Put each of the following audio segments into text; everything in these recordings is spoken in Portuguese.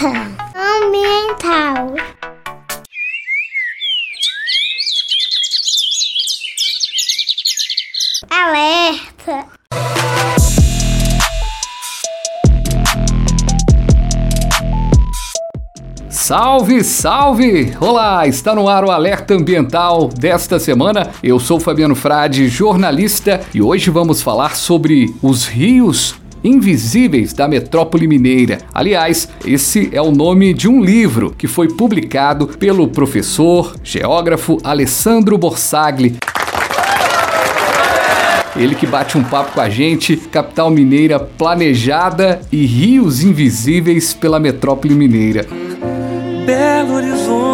Alerta ambiental. Alerta. Salve, salve! Olá, está no ar o Alerta Ambiental desta semana. Eu sou Fabiano Frade, jornalista, e hoje vamos falar sobre os rios Invisíveis da Metrópole Mineira. Aliás, esse é o nome de um livro que foi publicado pelo professor, geógrafo Alessandro Borsagli. Ele que bate um papo com a gente, capital mineira planejada e rios invisíveis pela metrópole mineira. Belo Horizonte,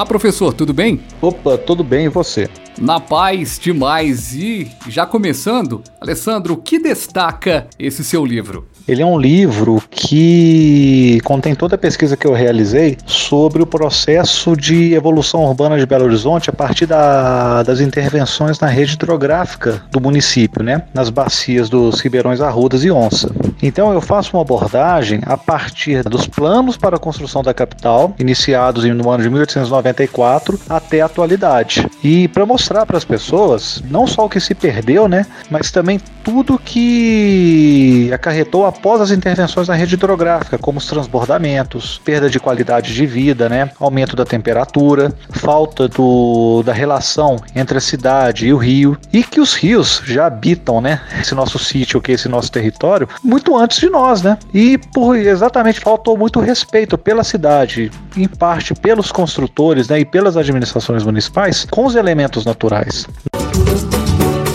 Olá, professor, tudo bem? Opa, tudo bem e você? Na paz demais. E já começando, Alessandro, o que destaca esse seu livro? Ele é um livro que contém toda a pesquisa que eu realizei sobre o processo de evolução urbana de Belo Horizonte a partir da, das intervenções na rede hidrográfica do município, né? nas bacias dos Ribeirões Arrudas e Onça. Então eu faço uma abordagem a partir dos planos para a construção da capital, iniciados no ano de 1894 até a atualidade. E para mostrar para as pessoas não só o que se perdeu, né, mas também tudo que acarretou após as intervenções na rede hidrográfica, como os transbordamentos, perda de qualidade de vida, né, aumento da temperatura, falta do, da relação entre a cidade e o rio, e que os rios já habitam, né, esse nosso sítio, que é esse nosso território, muito antes de nós, né, e por exatamente faltou muito respeito pela cidade, em parte pelos construtores, né, e pelas administrações municipais, com os elementos naturais.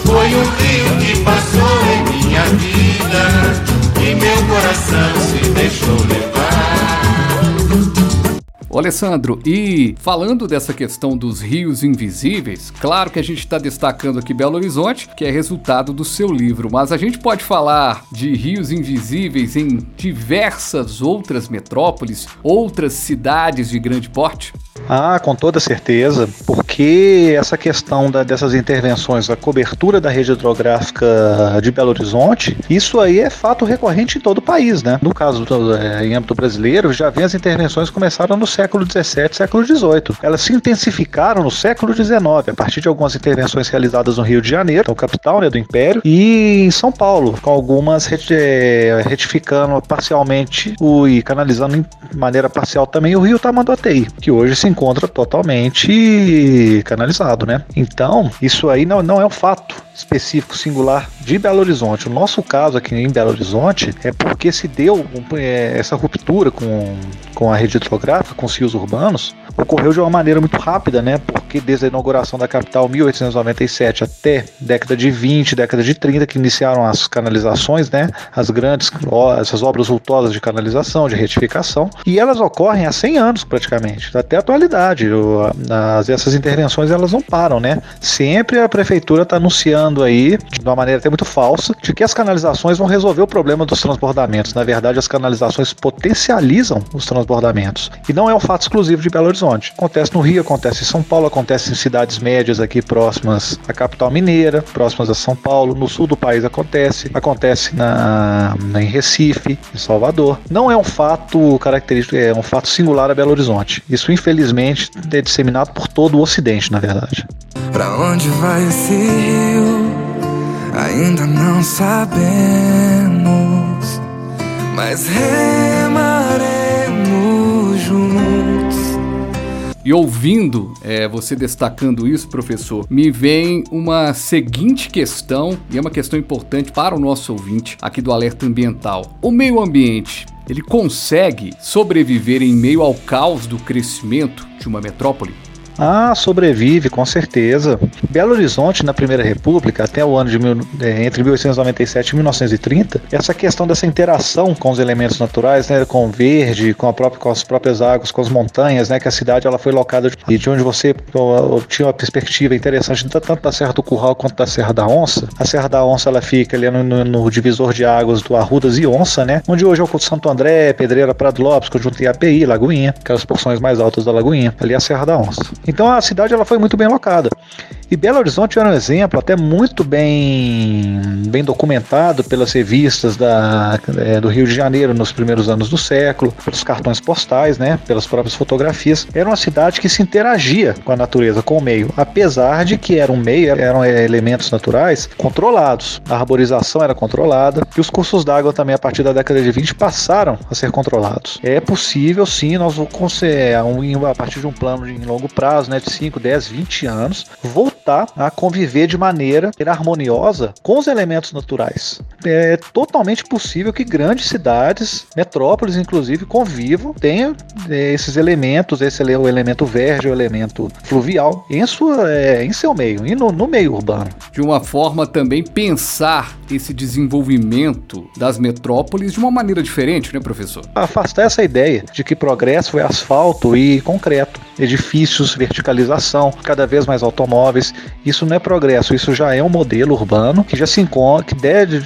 Foi um rio que passou em minha vida e meu coração se deixou levar. Alessandro, e falando dessa questão dos rios invisíveis, claro que a gente está destacando aqui Belo Horizonte, que é resultado do seu livro, mas a gente pode falar de rios invisíveis em diversas outras metrópoles, outras cidades de grande porte? Ah, com toda certeza, porque essa questão da, dessas intervenções, a cobertura da rede hidrográfica de Belo Horizonte, isso aí é fato recorrente em todo o país, né? No caso, é, em âmbito brasileiro, já vem as intervenções começaram no século XVII, século XVIII. Elas se intensificaram no século XIX, a partir de algumas intervenções realizadas no Rio de Janeiro, então, capital né, do Império, e em São Paulo, com algumas é, retificando parcialmente o, e canalizando de maneira parcial também o Rio Tamanduateí, que hoje se encontra totalmente canalizado, né? Então, isso aí não, não é um fato específico, singular de Belo Horizonte. O nosso caso aqui em Belo Horizonte é porque se deu é, essa ruptura com, com a rede hidrográfica, com os rios urbanos, ocorreu de uma maneira muito rápida, né? Desde a inauguração da capital, 1897, até década de 20, década de 30, que iniciaram as canalizações, né? As grandes, essas obras vultosas de canalização, de retificação, e elas ocorrem há 100 anos praticamente, até a atualidade. As, essas intervenções elas não param, né? Sempre a prefeitura está anunciando aí, de uma maneira até muito falsa, de que as canalizações vão resolver o problema dos transbordamentos. Na verdade, as canalizações potencializam os transbordamentos. E não é um fato exclusivo de Belo Horizonte. Acontece no Rio, acontece em São Paulo, acontece em cidades médias aqui próximas à capital mineira, próximas a São Paulo. No sul do país acontece, acontece na em Recife, em Salvador. Não é um fato característico, é um fato singular a Belo Horizonte. Isso, infelizmente, é disseminado por todo o Ocidente, na verdade. Pra onde vai esse rio? Ainda não sabemos, mas remaremos juntos. E ouvindo é, você destacando isso, professor, me vem uma seguinte questão, e é uma questão importante para o nosso ouvinte aqui do Alerta Ambiental. O meio ambiente, ele consegue sobreviver em meio ao caos do crescimento de uma metrópole? Ah, sobrevive, com certeza. Belo Horizonte, na Primeira República, até o ano de mil, é, entre 1897 e 1930, essa questão dessa interação com os elementos naturais, né, com o verde, com, própria, com as próprias águas, com as montanhas, né, que a cidade ela foi locada e de onde você tinha uma perspectiva interessante tanto da Serra do Curral quanto da Serra da Onça. A Serra da Onça ela fica ali no, no, no divisor de águas do Arrudas e Onça, né, onde hoje é o Santo André, Pedreira, Prado Lopes, Conjunto IAPI, Lagoinha, aquelas porções mais altas da Lagoinha, ali é a Serra da Onça. Então a cidade ela foi muito bem locada. E Belo Horizonte era um exemplo até muito bem, bem documentado pelas revistas da, é, do Rio de Janeiro nos primeiros anos do século, pelos cartões postais, né, pelas próprias fotografias. Era uma cidade que se interagia com a natureza, com o meio, apesar de que era um meio, eram é, elementos naturais controlados. A arborização era controlada e os cursos d'água também a partir da década de 20 passaram a ser controlados. É possível sim, nós vamos a partir de um plano de longo prazo, né, de 5, 10, 20 anos, voltar voltar a conviver de maneira harmoniosa com os elementos naturais. É totalmente possível que grandes cidades, metrópoles inclusive, convivam, tenham é, esses elementos, esse é o elemento verde, o elemento fluvial, em, sua, é, em seu meio, e no, no meio urbano. De uma forma também pensar esse desenvolvimento das metrópoles de uma maneira diferente, né, professor? Afastar essa ideia de que progresso é asfalto e concreto, edifícios, verticalização, cada vez mais automóveis. Isso não é progresso, isso já é um modelo urbano que já se encontra, que deve,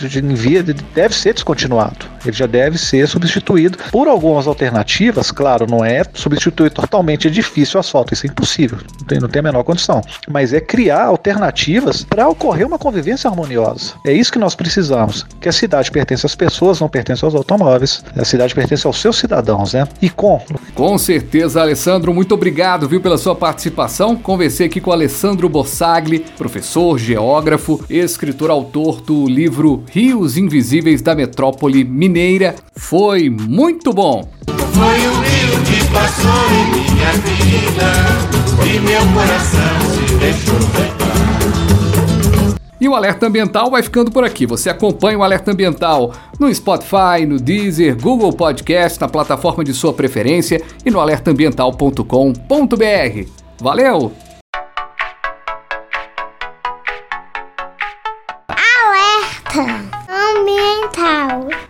deve ser descontinuado. Ele já deve ser substituído por algumas alternativas, claro, não é substituir totalmente edifício asfalto, isso é impossível, não tem, não tem a menor condição. Mas é criar alternativas para ocorrer uma convivência harmoniosa. É isso que nós precisamos. Que a cidade pertence às pessoas, não pertence aos automóveis. A cidade pertence aos seus cidadãos, né? E com. Com certeza, Alessandro, muito obrigado, viu, pela sua participação. Conversei aqui com Alessandro Bossagli, professor, geógrafo, escritor, autor do livro Rios Invisíveis da Metrópole Mineira. Foi muito bom. Foi o rio que passou em minha vida e meu coração se deixou levar. E o Alerta Ambiental vai ficando por aqui. Você acompanha o Alerta Ambiental no Spotify, no Deezer, Google Podcast, na plataforma de sua preferência e no alertaambiental.com.br. Valeu! Alerta Ambiental